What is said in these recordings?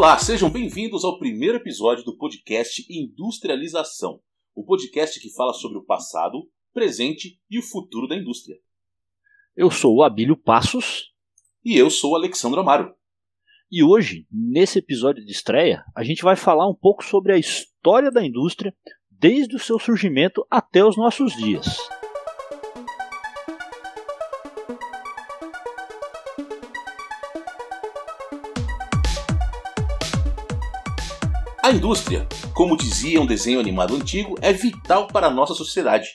Olá, sejam bem-vindos ao primeiro episódio do podcast Industrialização, o podcast que fala sobre o passado, presente e o futuro da indústria. Eu sou o Abílio Passos. E eu sou o Alexandre Amaro. E hoje, nesse episódio de estreia, a gente vai falar um pouco sobre a história da indústria desde o seu surgimento até os nossos dias. A indústria, como dizia um desenho animado antigo, é vital para a nossa sociedade.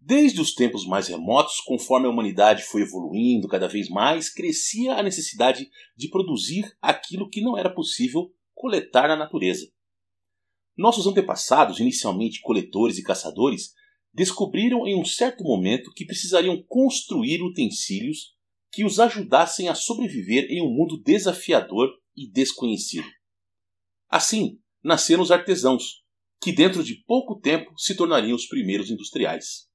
Desde os tempos mais remotos, conforme a humanidade foi evoluindo cada vez mais, crescia a necessidade de produzir aquilo que não era possível coletar na natureza. Nossos antepassados, inicialmente coletores e caçadores, descobriram em um certo momento que precisariam construir utensílios que os ajudassem a sobreviver em um mundo desafiador e desconhecido. Assim, nasceram os artesãos, que dentro de pouco tempo se tornariam os primeiros industriais.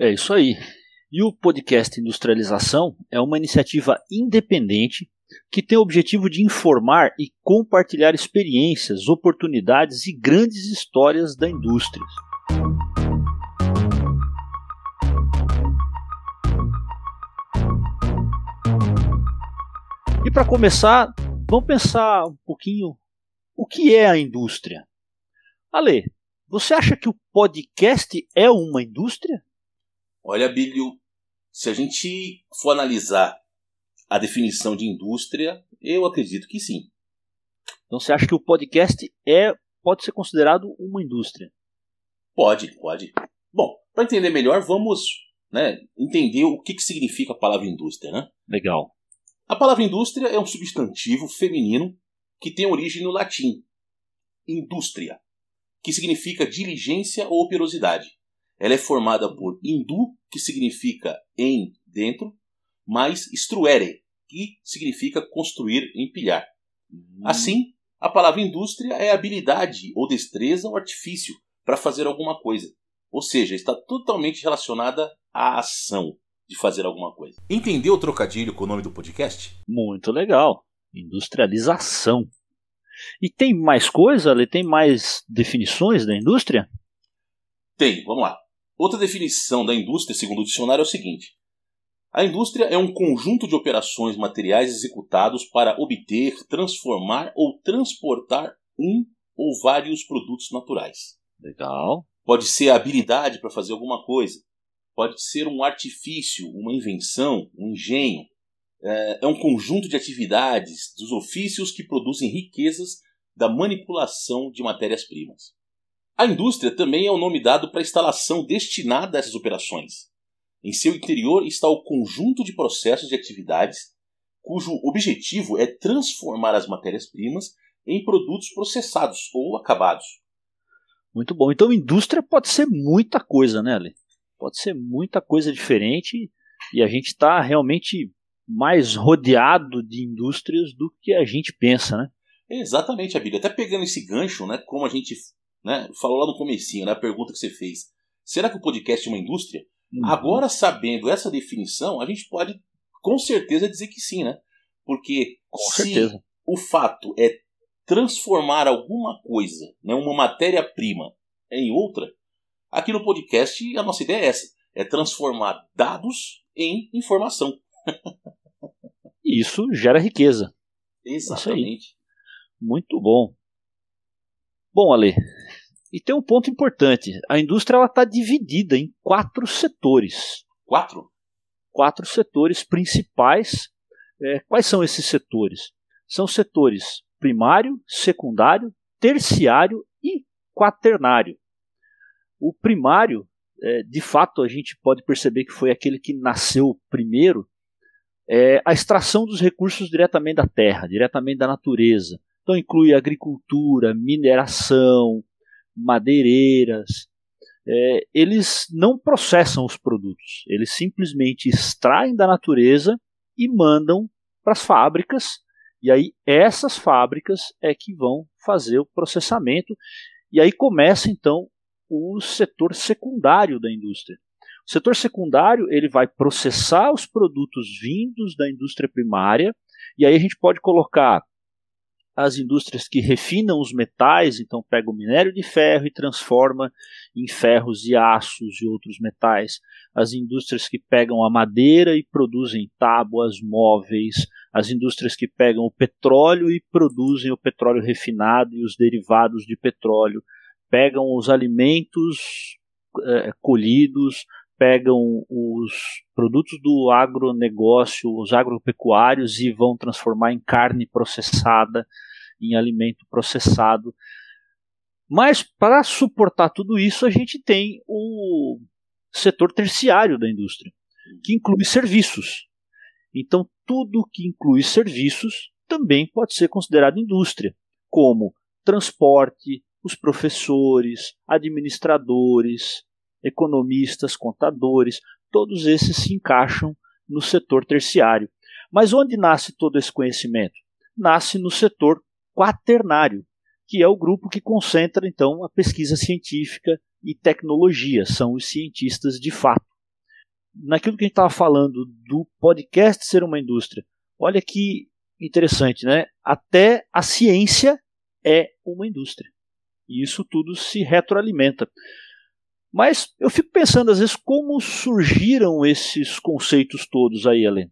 É isso aí. E o podcast Industrialização é uma iniciativa independente que tem o objetivo de informar e compartilhar experiências, oportunidades e grandes histórias da indústria. E para começar, vamos pensar um pouquinho o que é a indústria. Ale, você acha que o podcast é uma indústria? Olha, Bílio, se a gente for analisar a definição de indústria, eu acredito que sim. Então você acha que o podcast é pode ser considerado uma indústria? Pode, pode. Bom, para entender melhor, vamos né, entender o que, que significa a palavra indústria, né? Legal. A palavra indústria é um substantivo feminino que tem origem no latim, indústria, que significa diligência ou operosidade. Ela é formada por indu, que significa em, dentro, mais struere, que significa construir, empilhar. Hum. Assim, a palavra indústria é habilidade ou destreza ou artifício para fazer alguma coisa. Ou seja, está totalmente relacionada à ação de fazer alguma coisa. Entendeu o trocadilho com o nome do podcast? Muito legal. Industrialização. E tem mais coisa, ali tem mais definições da indústria? Tem, vamos lá. Outra definição da indústria, segundo o dicionário, é o seguinte: a indústria é um conjunto de operações materiais executados para obter, transformar ou transportar um ou vários produtos naturais. Legal. Pode ser a habilidade para fazer alguma coisa. Pode ser um artifício, uma invenção, um engenho. É, é um conjunto de atividades, dos ofícios que produzem riquezas da manipulação de matérias-primas. A indústria também é o nome dado para a instalação destinada a essas operações. Em seu interior está o conjunto de processos e atividades cujo objetivo é transformar as matérias-primas em produtos processados ou acabados. Muito bom. Então, indústria pode ser muita coisa, né, Ale? Pode ser muita coisa diferente e a gente está realmente mais rodeado de indústrias do que a gente pensa, né? Exatamente, Abílio. Até pegando esse gancho, né, como a gente né, falou lá no comecinho, né, a pergunta que você fez. Será que o podcast é uma indústria? Uhum. Agora, sabendo essa definição, a gente pode com certeza dizer que sim, né? Porque com se certeza. o fato é transformar alguma coisa, né, uma matéria-prima, em outra, aqui no podcast a nossa ideia é essa: é transformar dados em informação. Isso gera riqueza. Exatamente. Muito bom. Bom, Ale, e tem um ponto importante: a indústria está dividida em quatro setores. Quatro? Quatro setores principais. É, quais são esses setores? São setores primário, secundário, terciário e quaternário. O primário, é, de fato, a gente pode perceber que foi aquele que nasceu primeiro, é a extração dos recursos diretamente da terra, diretamente da natureza. Então inclui agricultura, mineração, madeireiras, é, eles não processam os produtos, eles simplesmente extraem da natureza e mandam para as fábricas, e aí essas fábricas é que vão fazer o processamento, e aí começa então o setor secundário da indústria. O setor secundário ele vai processar os produtos vindos da indústria primária, e aí a gente pode colocar as indústrias que refinam os metais, então pega o minério de ferro e transforma em ferros e aços e outros metais, as indústrias que pegam a madeira e produzem tábuas, móveis, as indústrias que pegam o petróleo e produzem o petróleo refinado e os derivados de petróleo, pegam os alimentos é, colhidos, pegam os produtos do agronegócio, os agropecuários e vão transformar em carne processada, em alimento processado. Mas para suportar tudo isso, a gente tem o setor terciário da indústria, que inclui serviços. Então, tudo que inclui serviços também pode ser considerado indústria, como transporte, os professores, administradores, economistas, contadores, todos esses se encaixam no setor terciário. Mas onde nasce todo esse conhecimento? Nasce no setor quaternário, que é o grupo que concentra então a pesquisa científica e tecnologia, são os cientistas de fato. Naquilo que a gente estava falando do podcast ser uma indústria, olha que interessante, né? Até a ciência é uma indústria. E isso tudo se retroalimenta. Mas eu fico pensando às vezes como surgiram esses conceitos todos aí, Alen.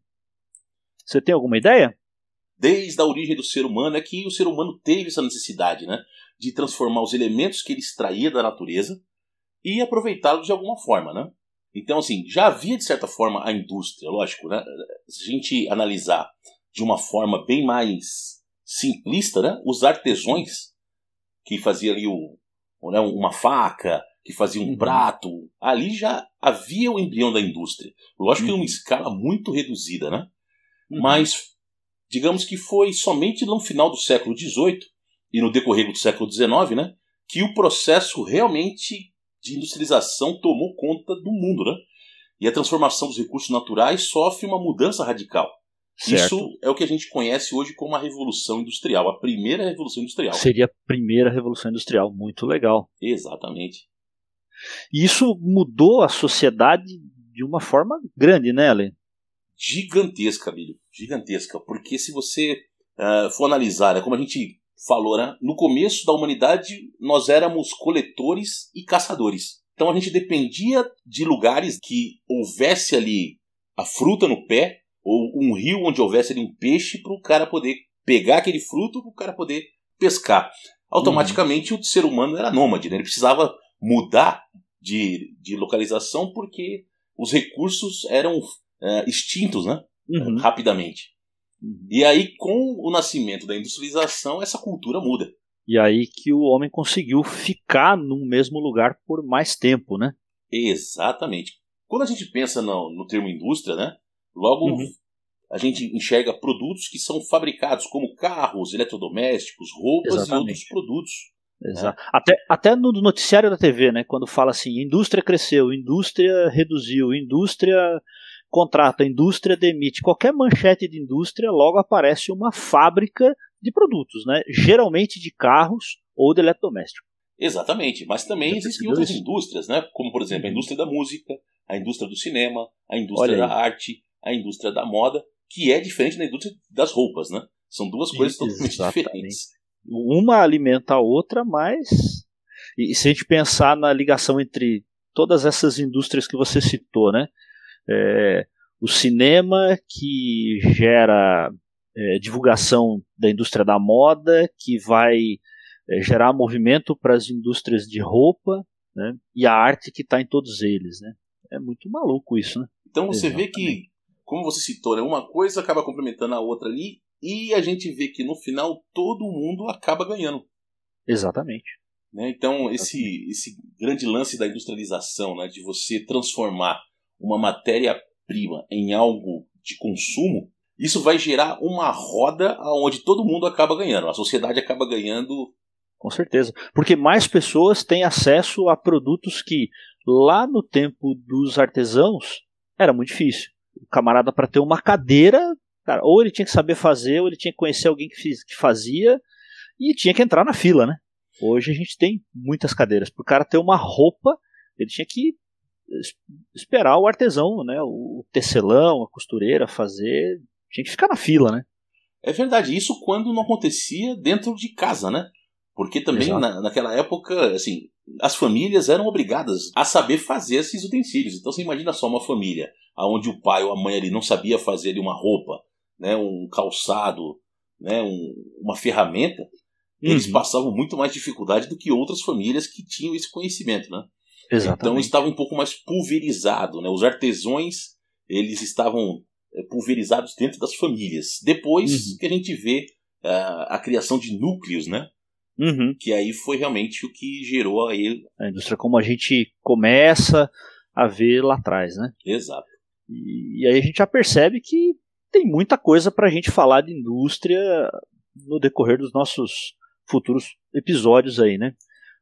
Você tem alguma ideia? Desde a origem do ser humano é que o ser humano teve essa necessidade, né, de transformar os elementos que ele extraía da natureza e aproveitá-los de alguma forma, né? Então, assim, já havia de certa forma a indústria, lógico, né? Se a gente analisar de uma forma bem mais simplista, né? Os artesões que faziam ali o, né, uma faca, que fazia um uhum. prato. Ali já havia o embrião da indústria. Lógico uhum. que em uma escala muito reduzida, né? Uhum. Mas, digamos que foi somente no final do século XVIII e no decorrer do século XIX, né? Que o processo realmente de industrialização tomou conta do mundo, né? E a transformação dos recursos naturais sofre uma mudança radical. Certo. Isso é o que a gente conhece hoje como a Revolução Industrial, a primeira Revolução Industrial. Seria a primeira Revolução Industrial, muito legal. Exatamente. E isso mudou a sociedade de uma forma grande, né, Ale? Gigantesca, Bilho. Gigantesca. Porque se você uh, for analisar, né, como a gente falou, né, no começo da humanidade nós éramos coletores e caçadores. Então a gente dependia de lugares que houvesse ali a fruta no pé, ou um rio onde houvesse ali um peixe para o cara poder pegar aquele fruto para o cara poder pescar. Automaticamente uhum. o ser humano era nômade, né? ele precisava mudar de, de localização porque os recursos eram é, extintos né? Uhum. rapidamente. Uhum. E aí, com o nascimento da industrialização, essa cultura muda. E aí que o homem conseguiu ficar num mesmo lugar por mais tempo, né? Exatamente. Quando a gente pensa no, no termo indústria, né? Logo uhum. a gente enxerga produtos que são fabricados como carros, eletrodomésticos, roupas Exatamente. e outros produtos. Exato. É. Até, até no noticiário da TV, né, quando fala assim, indústria cresceu, indústria reduziu, indústria contrata, indústria demite, qualquer manchete de indústria, logo aparece uma fábrica de produtos, né, geralmente de carros ou de eletrodoméstico. Exatamente, mas também existem outras indústrias, né, como por exemplo a uhum. indústria da música, a indústria do cinema, a indústria da arte, a indústria da moda, que é diferente da indústria das roupas, né? São duas coisas totalmente diferentes. Uma alimenta a outra, mas. E se a gente pensar na ligação entre todas essas indústrias que você citou, né? É, o cinema que gera é, divulgação da indústria da moda, que vai é, gerar movimento para as indústrias de roupa, né? E a arte que está em todos eles, né? É muito maluco isso, né? Então você Exatamente. vê que, como você citou, né, uma coisa acaba complementando a outra ali e a gente vê que no final todo mundo acaba ganhando. Exatamente. Né? Então, esse, esse grande lance da industrialização, né, de você transformar uma matéria-prima em algo de consumo, isso vai gerar uma roda onde todo mundo acaba ganhando, a sociedade acaba ganhando. Com certeza. Porque mais pessoas têm acesso a produtos que, lá no tempo dos artesãos, era muito difícil. O camarada, para ter uma cadeira, Cara, ou ele tinha que saber fazer, ou ele tinha que conhecer alguém que, fiz, que fazia, e tinha que entrar na fila, né? Hoje a gente tem muitas cadeiras. Para o cara ter uma roupa, ele tinha que esperar o artesão, né? O tecelão, a costureira fazer. Tinha que ficar na fila, né? É verdade, isso quando não acontecia dentro de casa, né? Porque também na, naquela época, assim, as famílias eram obrigadas a saber fazer esses utensílios. Então você imagina só uma família onde o pai ou a mãe ali não sabia fazer ali uma roupa, né, um calçado, né, um, uma ferramenta, uhum. eles passavam muito mais dificuldade do que outras famílias que tinham esse conhecimento, né? Exatamente. Então estava um pouco mais pulverizado, né? Os artesões eles estavam eh, pulverizados dentro das famílias. Depois uhum. que a gente vê uh, a criação de núcleos, né? Uhum. Que aí foi realmente o que gerou a ele. A indústria como a gente começa a ver lá atrás, né? Exato. E, e aí a gente já percebe que tem muita coisa para a gente falar de indústria no decorrer dos nossos futuros episódios aí, né?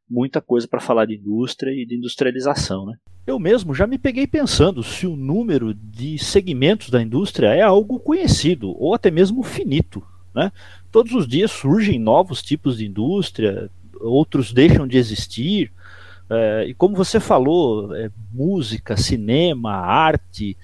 Muita coisa para falar de indústria e de industrialização, né? Eu mesmo já me peguei pensando se o número de segmentos da indústria é algo conhecido ou até mesmo finito. Né? Todos os dias surgem novos tipos de indústria, outros deixam de existir. É, e como você falou, é, música, cinema, arte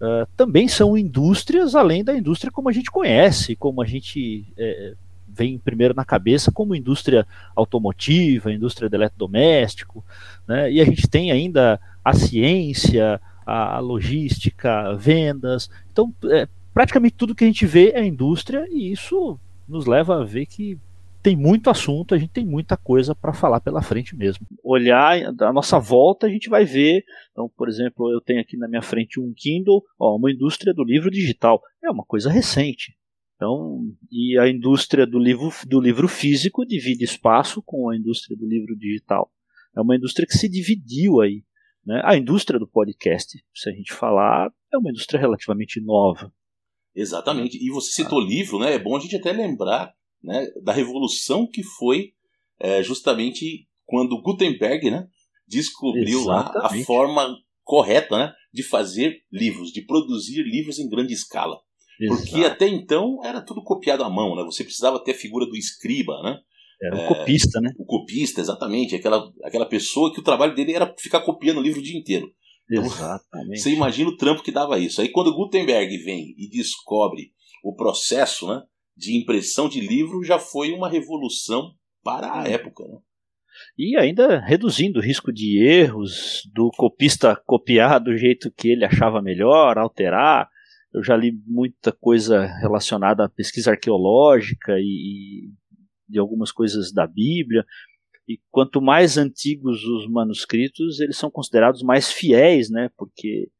é, também são indústrias além da indústria como a gente conhece, como a gente é, vem primeiro na cabeça, como indústria automotiva, indústria de eletrodoméstico. Né? E a gente tem ainda a ciência, a logística, vendas. Então, é, praticamente tudo que a gente vê é indústria e isso nos leva a ver que tem muito assunto, a gente tem muita coisa para falar pela frente mesmo. Olhar da nossa volta, a gente vai ver. Então, por exemplo, eu tenho aqui na minha frente um Kindle, ó, uma indústria do livro digital. É uma coisa recente. Então, e a indústria do livro, do livro físico divide espaço com a indústria do livro digital. É uma indústria que se dividiu aí. Né? A indústria do podcast, se a gente falar, é uma indústria relativamente nova. Exatamente. E você citou ah. livro, né? É bom a gente até lembrar né, da revolução que foi é, justamente quando Gutenberg né, descobriu Exatamente. lá a forma correta né, de fazer livros, de produzir livros em grande escala. Exato. Porque até então era tudo copiado à mão, né? Você precisava ter a figura do escriba, né? Era o é, copista, né? O copista, exatamente. Aquela, aquela pessoa que o trabalho dele era ficar copiando o livro o dia inteiro. Exatamente. Você imagina o trampo que dava isso. Aí quando Gutenberg vem e descobre o processo né, de impressão de livro, já foi uma revolução para a época. Né? E ainda reduzindo o risco de erros, do copista copiar do jeito que ele achava melhor, alterar. Eu já li muita coisa relacionada à pesquisa arqueológica e, e de algumas coisas da Bíblia. E quanto mais antigos os manuscritos, eles são considerados mais fiéis, né? Porque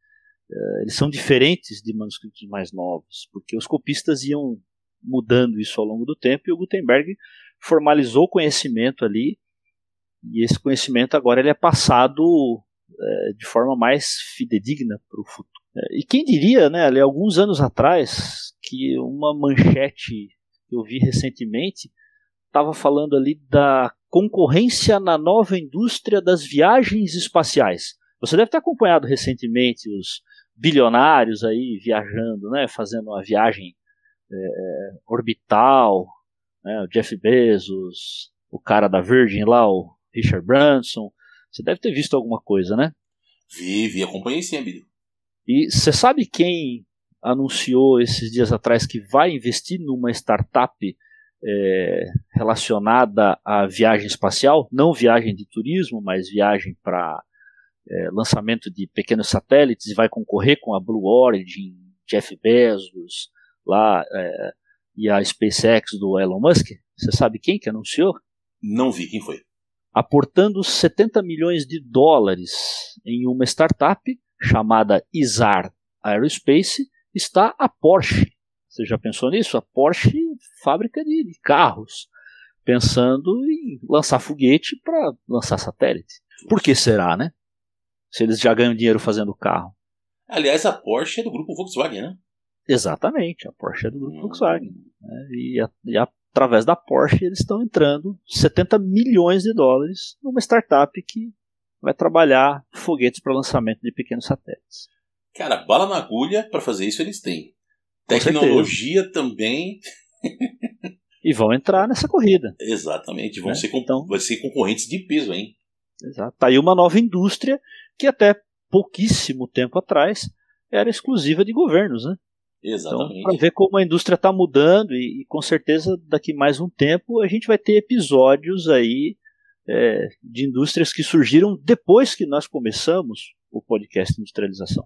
uh, eles são diferentes de manuscritos mais novos, porque os copistas iam mudando isso ao longo do tempo e o Gutenberg formalizou o conhecimento ali e esse conhecimento agora ele é passado uh, de forma mais fidedigna para o futuro. Uh, e quem diria, né, ali, alguns anos atrás, que uma manchete que eu vi recentemente estava falando ali da concorrência na nova indústria das viagens espaciais. Você deve ter acompanhado recentemente os bilionários aí viajando, né, fazendo uma viagem é, orbital, né, o Jeff Bezos, o cara da Virgin lá, o Richard Branson. Você deve ter visto alguma coisa, né? Vi, vi, acompanhei sim, amigo. E você sabe quem anunciou esses dias atrás que vai investir numa startup é, relacionada à viagem espacial, não viagem de turismo, mas viagem para é, lançamento de pequenos satélites e vai concorrer com a Blue Origin, Jeff Bezos, lá é, e a SpaceX do Elon Musk. Você sabe quem que anunciou? Não vi quem foi. Aportando 70 milhões de dólares em uma startup chamada Izar Aerospace está a Porsche. Você já pensou nisso? A Porsche fábrica de, de carros, pensando em lançar foguete para lançar satélite. Por que será, né? Se eles já ganham dinheiro fazendo carro. Aliás, a Porsche é do grupo Volkswagen, né? Exatamente, a Porsche é do grupo hum. Volkswagen. Né? E, a, e através da Porsche eles estão entrando 70 milhões de dólares numa startup que vai trabalhar foguetes para lançamento de pequenos satélites. Cara, bala na agulha para fazer isso eles têm. Tecnologia também. e vão entrar nessa corrida. Exatamente, vão né? ser, então, vai ser concorrentes de peso, hein? Exato. Tá aí uma nova indústria que até pouquíssimo tempo atrás era exclusiva de governos, né? Exatamente. Então, para ver como a indústria está mudando e, e, com certeza daqui mais um tempo a gente vai ter episódios aí é, de indústrias que surgiram depois que nós começamos o podcast Industrialização.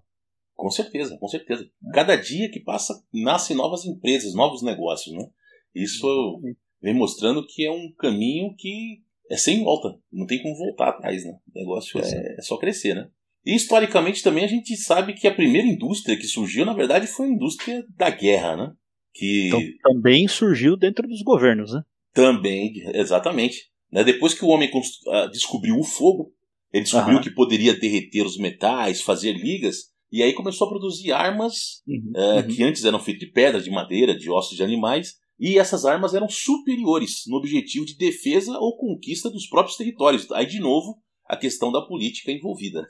Com certeza, com certeza. Cada dia que passa nascem novas empresas, novos negócios, né? Isso vem mostrando que é um caminho que é sem volta, não tem como voltar atrás, né? O negócio é, é só crescer, né? E historicamente também a gente sabe que a primeira indústria que surgiu, na verdade, foi a indústria da guerra, né? Que então, também surgiu dentro dos governos, né? Também, exatamente. Né? Depois que o homem ah, descobriu o fogo, ele descobriu que poderia derreter os metais, fazer ligas, e aí começou a produzir armas uhum, é, uhum. que antes eram feitas de pedra, de madeira, de ossos de animais, e essas armas eram superiores no objetivo de defesa ou conquista dos próprios territórios. Aí, de novo, a questão da política envolvida.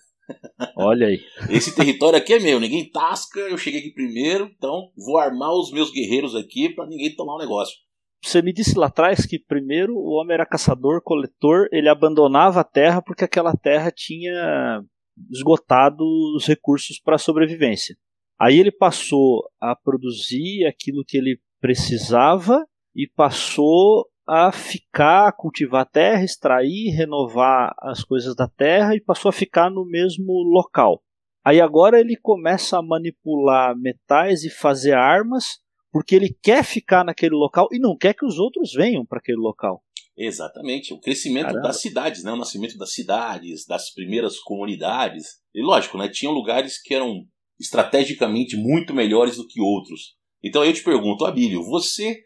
Olha aí. Esse território aqui é meu, ninguém tasca, eu cheguei aqui primeiro, então vou armar os meus guerreiros aqui para ninguém tomar o um negócio. Você me disse lá atrás que primeiro o homem era caçador, coletor, ele abandonava a terra porque aquela terra tinha esgotado os recursos para sobrevivência. Aí ele passou a produzir aquilo que ele precisava e passou a ficar, cultivar a terra, extrair, renovar as coisas da terra e passou a ficar no mesmo local. Aí agora ele começa a manipular metais e fazer armas porque ele quer ficar naquele local e não quer que os outros venham para aquele local. Exatamente, o crescimento Caramba. das cidades, né? o nascimento das cidades, das primeiras comunidades. E lógico, né? tinham lugares que eram estrategicamente muito melhores do que outros. Então eu te pergunto, Abílio, você,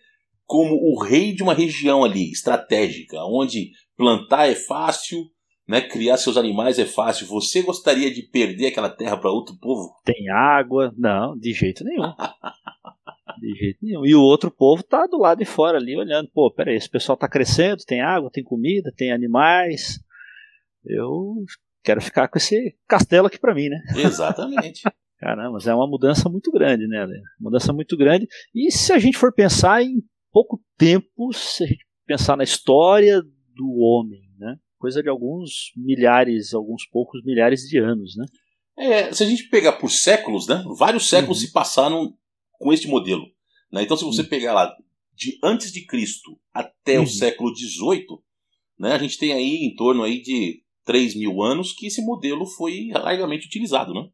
como o rei de uma região ali, estratégica, onde plantar é fácil, né, criar seus animais é fácil, você gostaria de perder aquela terra para outro povo? Tem água? Não, de jeito nenhum. De jeito nenhum. E o outro povo tá do lado de fora ali olhando. Pô, peraí, esse pessoal tá crescendo, tem água, tem comida, tem animais. Eu quero ficar com esse castelo aqui para mim, né? Exatamente. Caramba, mas é uma mudança muito grande, né? Mudança muito grande. E se a gente for pensar em pouco tempo, se a gente pensar na história do homem, né? Coisa de alguns milhares, alguns poucos milhares de anos, né? É, se a gente pegar por séculos, né? Vários séculos uhum. se passaram com este modelo. Né? Então, se você hum. pegar lá de antes de Cristo até uhum. o século XVIII, né, a gente tem aí em torno aí de 3 mil anos que esse modelo foi largamente utilizado, né?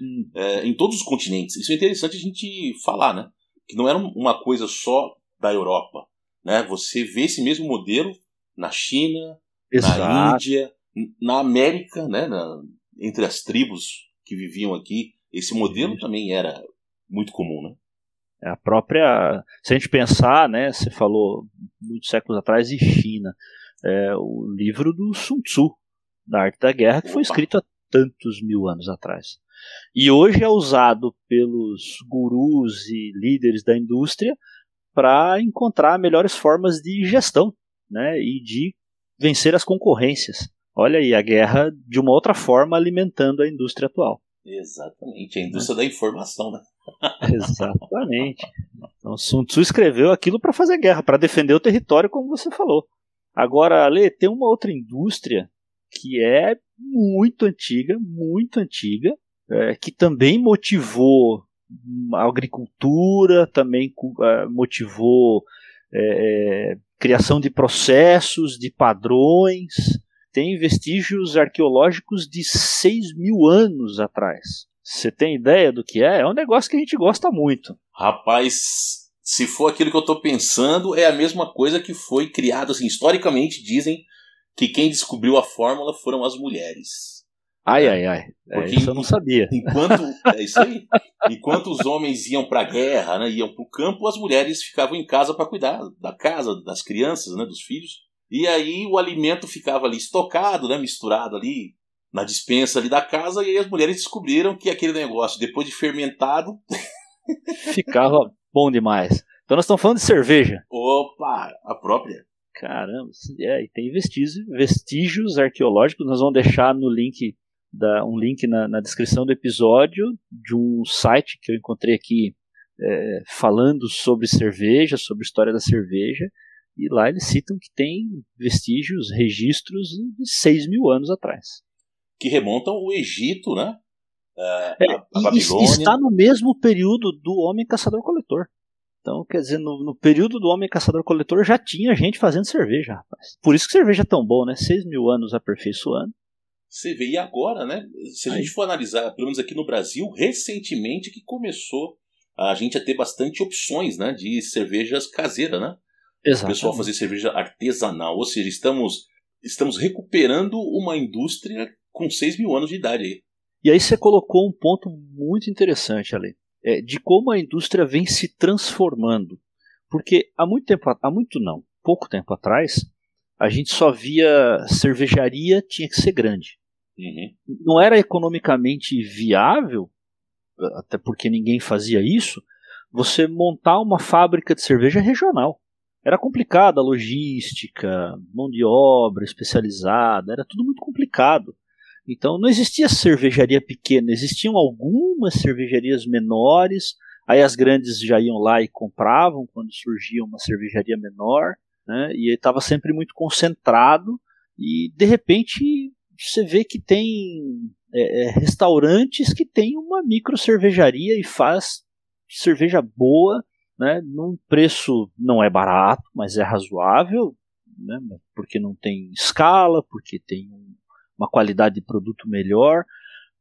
Uhum. É, em todos os continentes. Isso é interessante a gente falar, né? Que não era uma coisa só da Europa. Né? Você vê esse mesmo modelo na China, Exato. na Índia, na América, né? Na, entre as tribos que viviam aqui. Esse modelo também era muito comum, né? É a própria. Se a gente pensar, né, você falou muitos séculos atrás de China, é, o livro do Sun Tzu, da Arte da Guerra, que foi escrito há tantos mil anos atrás. E hoje é usado pelos gurus e líderes da indústria para encontrar melhores formas de gestão né, e de vencer as concorrências. Olha aí, a guerra de uma outra forma alimentando a indústria atual. Exatamente, a indústria da informação, né? Exatamente. Então Sun Tzu escreveu aquilo para fazer guerra, para defender o território, como você falou. Agora, Ale, tem uma outra indústria que é muito antiga, muito antiga, é, que também motivou a agricultura, também uh, motivou é, criação de processos, de padrões, tem vestígios arqueológicos de 6 mil anos atrás. Você tem ideia do que é? É um negócio que a gente gosta muito. Rapaz, se for aquilo que eu estou pensando, é a mesma coisa que foi criado. Assim, historicamente, dizem que quem descobriu a fórmula foram as mulheres. Ai, ai, ai. É, isso eu não sabia. Enquanto, é isso aí. Enquanto os homens iam para a guerra, né, iam para o campo, as mulheres ficavam em casa para cuidar da casa, das crianças, né, dos filhos. E aí o alimento ficava ali estocado, né, misturado ali na dispensa ali da casa, e aí as mulheres descobriram que aquele negócio, depois de fermentado. ficava bom demais. Então nós estamos falando de cerveja. Opa, a própria. Caramba, é, e tem vestígios, vestígios arqueológicos, nós vamos deixar no link da, um link na, na, descrição do episódio de um site que eu encontrei aqui é, falando sobre cerveja, sobre história da cerveja. E lá eles citam que tem vestígios, registros de 6 mil anos atrás. Que remontam o Egito, né? uh, é, a, a está no mesmo período do Homem Caçador-Coletor. Então, quer dizer, no, no, período do Homem Caçador-Coletor já tinha gente fazendo cerveja, rapaz. Por isso que cerveja é tão bom, né? Seis mil anos aperfeiçoando. Você vê, e agora, né? Se a Aí. gente for analisar, pelo menos aqui no Brasil, recentemente que começou a gente a ter bastante opções, né? De cervejas caseiras, né? O pessoal fazer cerveja artesanal. Ou seja, estamos, estamos recuperando uma indústria com 6 mil anos de idade aí. E aí você colocou um ponto muito interessante ali, é, de como a indústria vem se transformando. Porque há muito tempo, há muito não, pouco tempo atrás, a gente só via cervejaria tinha que ser grande. Uhum. Não era economicamente viável, até porque ninguém fazia isso, você montar uma fábrica de cerveja regional. Era complicada a logística, mão de obra especializada, era tudo muito complicado. Então não existia cervejaria pequena, existiam algumas cervejarias menores, aí as grandes já iam lá e compravam quando surgia uma cervejaria menor, né, e estava sempre muito concentrado, e de repente você vê que tem é, é, restaurantes que tem uma micro cervejaria e faz cerveja boa, né, num preço não é barato, mas é razoável, né, porque não tem escala, porque tem uma qualidade de produto melhor.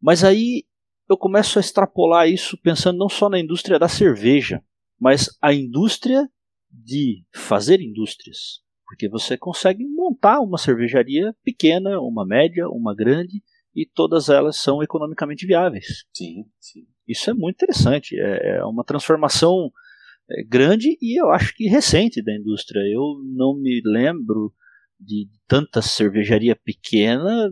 Mas aí eu começo a extrapolar isso pensando não só na indústria da cerveja, mas a indústria de fazer indústrias. Porque você consegue montar uma cervejaria pequena, uma média, uma grande, e todas elas são economicamente viáveis. Sim, sim. Isso é muito interessante. É, é uma transformação é, grande e eu acho que recente da indústria. Eu não me lembro de tanta cervejaria pequena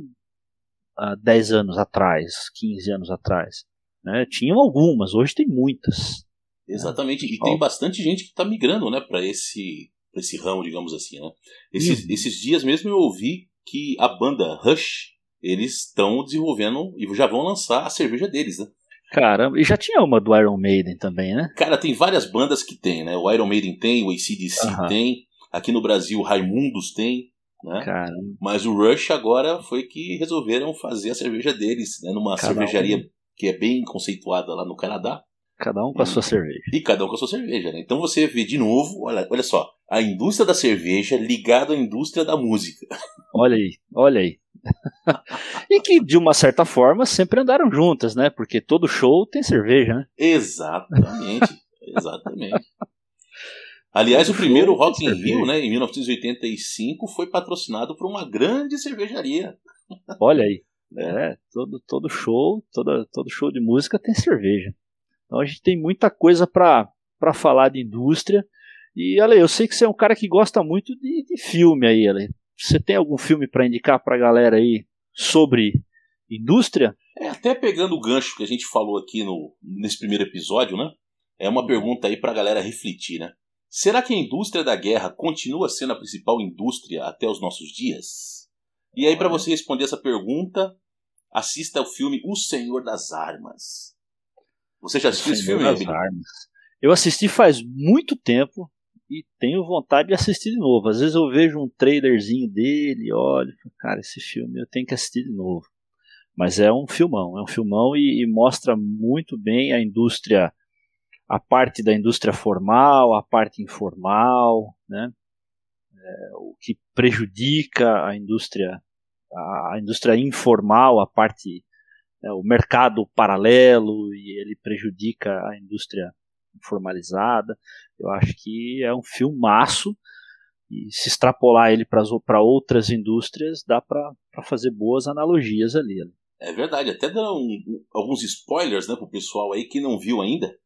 há 10 anos atrás, 15 anos atrás. Né? Tinham algumas, hoje tem muitas. Exatamente, e tem bastante gente que está migrando né, para esse, esse ramo, digamos assim. Né? Esses, uhum. esses dias mesmo eu ouvi que a banda Rush, eles estão desenvolvendo e já vão lançar a cerveja deles, né? Caramba, e já tinha uma do Iron Maiden também, né? Cara, tem várias bandas que tem, né? O Iron Maiden tem, o ACDC uhum. tem, aqui no Brasil o Raimundos tem, né? Caramba. Mas o Rush agora foi que resolveram fazer a cerveja deles, né? Numa cada cervejaria um. que é bem conceituada lá no Canadá. Cada um com a sua cerveja. E cada um com a sua cerveja, né? Então você vê de novo, olha, olha só, a indústria da cerveja ligada à indústria da música. Olha aí, olha aí. e que, de uma certa forma, sempre andaram juntas, né? Porque todo show tem cerveja, né? Exatamente, exatamente. Aliás, o primeiro Rock in Rio, né, em 1985, foi patrocinado por uma grande cervejaria. Olha aí. É, todo, todo show, todo, todo show de música tem cerveja. Então a gente tem muita coisa para falar de indústria. E, Ale, eu sei que você é um cara que gosta muito de, de filme aí, Ale. Você tem algum filme para indicar para a galera aí sobre indústria? É, até pegando o gancho que a gente falou aqui no, nesse primeiro episódio, né? É uma pergunta aí para a galera refletir, né? Será que a indústria da guerra continua sendo a principal indústria até os nossos dias? E aí, para você responder essa pergunta, assista ao filme O Senhor das Armas. Você já assistiu esse filme? Eu assisti faz muito tempo e tenho vontade de assistir de novo. Às vezes eu vejo um trailerzinho dele, olho, cara, esse filme eu tenho que assistir de novo. Mas é um filmão, é um filmão e, e mostra muito bem a indústria, a parte da indústria formal, a parte informal, né? É, o que prejudica a indústria, a, a indústria informal, a parte, é, o mercado paralelo e ele prejudica a indústria formalizada. Eu acho que é um filmaço e se extrapolar ele para outras indústrias dá para fazer boas analogias ali. Né? É verdade, até dando um, alguns spoilers né, para o pessoal aí que não viu ainda.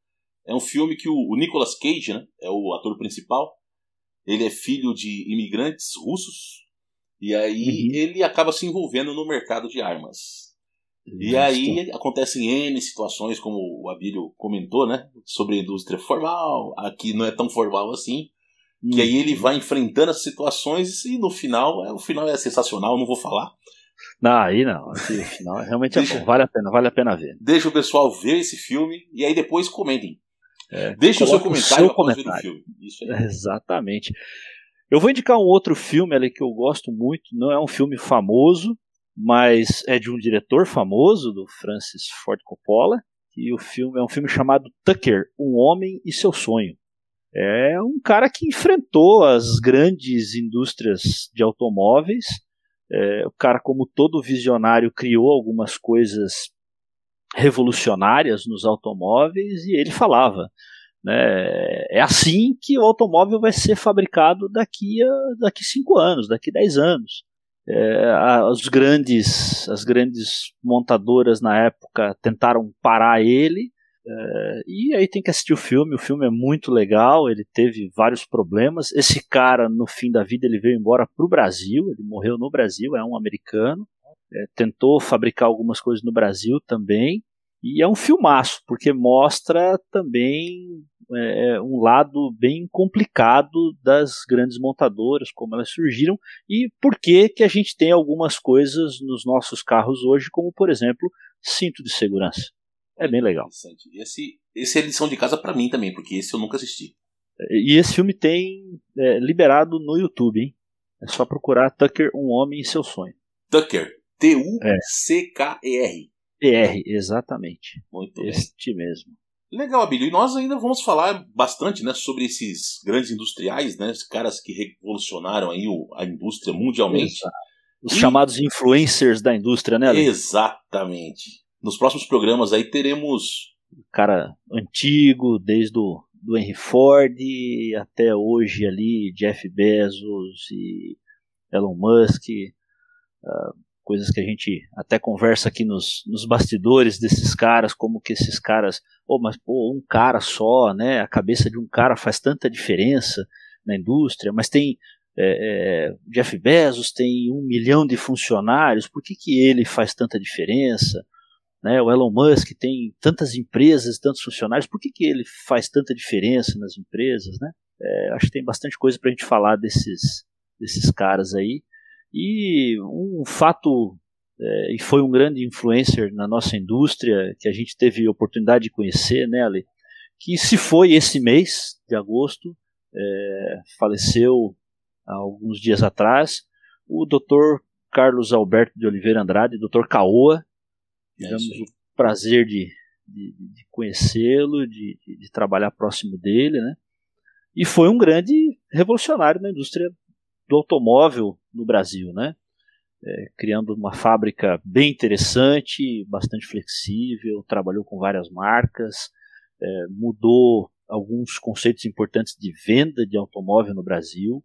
É um filme que o, o Nicolas Cage né, é o ator principal. Ele é filho de imigrantes russos e aí uhum. ele acaba se envolvendo no mercado de armas. E aí acontecem N situações, como o Abílio comentou, né? Sobre a indústria formal, aqui não é tão formal assim. Hum. Que aí ele vai enfrentando as situações e no final, é, o final é sensacional, não vou falar. Não, aí não. o final realmente é bom, vale a pena, vale a pena ver. Deixa o pessoal ver esse filme e aí depois comentem. É, Deixa o seu comentário, o seu comentário. ver o filme. Isso aí. Exatamente. Eu vou indicar um outro filme ali que eu gosto muito, não é um filme famoso, mas é de um diretor famoso, do Francis Ford Coppola, e o filme é um filme chamado Tucker, Um Homem e Seu Sonho. É um cara que enfrentou as grandes indústrias de automóveis. É, o cara, como todo visionário, criou algumas coisas revolucionárias nos automóveis e ele falava: né, é assim que o automóvel vai ser fabricado daqui a daqui cinco anos, daqui dez anos. É, as grandes as grandes montadoras na época tentaram parar ele é, e aí tem que assistir o filme. O filme é muito legal. Ele teve vários problemas. Esse cara, no fim da vida, ele veio embora para o Brasil. Ele morreu no Brasil. É um americano. É, tentou fabricar algumas coisas no Brasil também. E é um filmaço, porque mostra também é, é, um lado bem complicado das grandes montadoras, como elas surgiram, e por que, que a gente tem algumas coisas nos nossos carros hoje, como por exemplo, cinto de segurança. É bem legal. Esse, esse é lição de casa para mim também, porque esse eu nunca assisti. E esse filme tem é, liberado no YouTube, hein? É só procurar Tucker, um homem em seu sonho. Tucker, T-U-C-K-E-R. E-R, exatamente. Muito este bem. mesmo. Legal, Abílio. E nós ainda vamos falar bastante né, sobre esses grandes industriais, né, esses caras que revolucionaram aí a indústria mundialmente. Exato. Os e... chamados influencers da indústria, né, Ale? Exatamente. Nos próximos programas aí teremos. Cara antigo, desde o do Henry Ford até hoje ali, Jeff Bezos e Elon Musk, uh, coisas que a gente até conversa aqui nos, nos bastidores desses caras, como que esses caras, oh, mas pô, um cara só, né? A cabeça de um cara faz tanta diferença na indústria, mas tem é, é, Jeff Bezos tem um milhão de funcionários, por que, que ele faz tanta diferença? Né, o Elon Musk tem tantas empresas, tantos funcionários, por que, que ele faz tanta diferença nas empresas? Né? É, acho que tem bastante coisa para a gente falar desses, desses caras aí. E um fato, é, e foi um grande influencer na nossa indústria, que a gente teve oportunidade de conhecer, né, Ale? Que se foi esse mês de agosto, é, faleceu há alguns dias atrás, o Dr. Carlos Alberto de Oliveira Andrade, Dr. Caoa, Tivemos é o prazer de, de, de conhecê-lo, de, de, trabalhar próximo dele, né? E foi um grande revolucionário na indústria do automóvel no Brasil, né? É, criando uma fábrica bem interessante, bastante flexível, trabalhou com várias marcas, é, mudou alguns conceitos importantes de venda de automóvel no Brasil,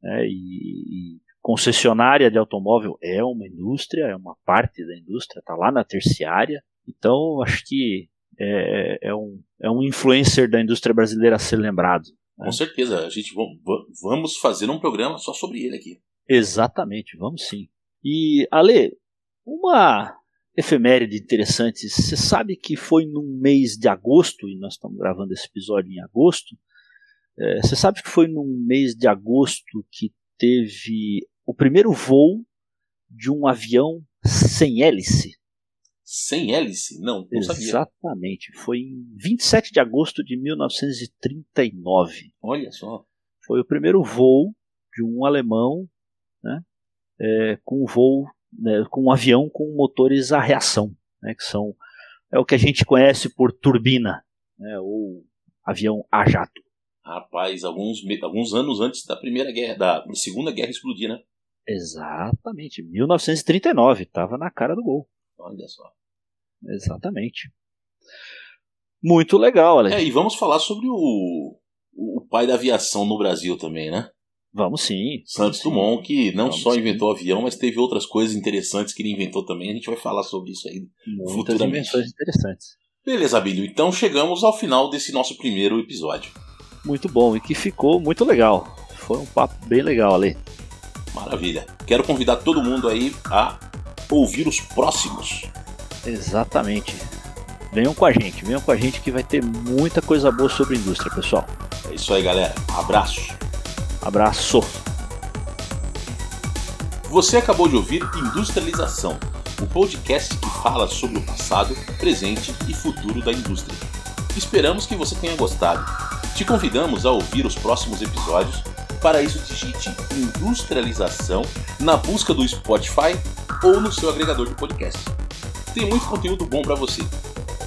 né, e, e concessionária de automóvel é uma indústria, é uma parte da indústria, está lá na terciária. Então, acho que é, é, um, é um influencer da indústria brasileira a ser lembrado. Né? Com certeza, a gente vamos fazer um programa só sobre ele aqui. Exatamente, vamos sim. E, Ale, uma efeméride interessante, você sabe que foi no mês de agosto, e nós estamos gravando esse episódio em agosto, é, você sabe que foi no mês de agosto que teve o primeiro voo de um avião sem hélice. Sem hélice? Não, não sabia. Exatamente. Foi em 27 de agosto de 1939. Olha só. Foi o primeiro voo de um alemão é, com voo, né, com um avião com motores a reação, né, que são é o que a gente conhece por turbina, né, ou avião a jato. Rapaz, alguns, alguns anos antes da primeira guerra, da segunda guerra explodir, né? Exatamente, 1939, estava na cara do gol. Olha só. Exatamente. Muito legal, Alex. É, e vamos falar sobre o, o pai da aviação no Brasil também, né? Vamos sim. Santos sim. Dumont, que não vamos só inventou sim. avião, mas teve outras coisas interessantes que ele inventou também. A gente vai falar sobre isso aí Muitas futuramente. invenções interessantes. Beleza, Abílio. Então chegamos ao final desse nosso primeiro episódio. Muito bom e que ficou muito legal. Foi um papo bem legal ali. Maravilha. Quero convidar todo mundo aí a ouvir os próximos. Exatamente. Venham com a gente, venham com a gente que vai ter muita coisa boa sobre a indústria, pessoal. É isso aí, galera. Abraço. Abraço. Você acabou de ouvir Industrialização, o podcast que fala sobre o passado, presente e futuro da indústria. Esperamos que você tenha gostado. Te convidamos a ouvir os próximos episódios para isso digite industrialização na busca do Spotify ou no seu agregador de podcast. Tem muito conteúdo bom para você.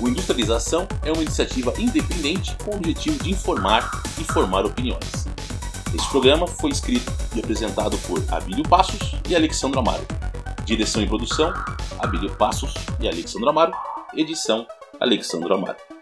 O Industrialização é uma iniciativa independente com o objetivo de informar e formar opiniões. Este programa foi escrito e apresentado por Abílio Passos e Alexandre Amaro. Direção e produção: Abílio Passos e Alexandre Amaro. Edição: Alexandre Amaro.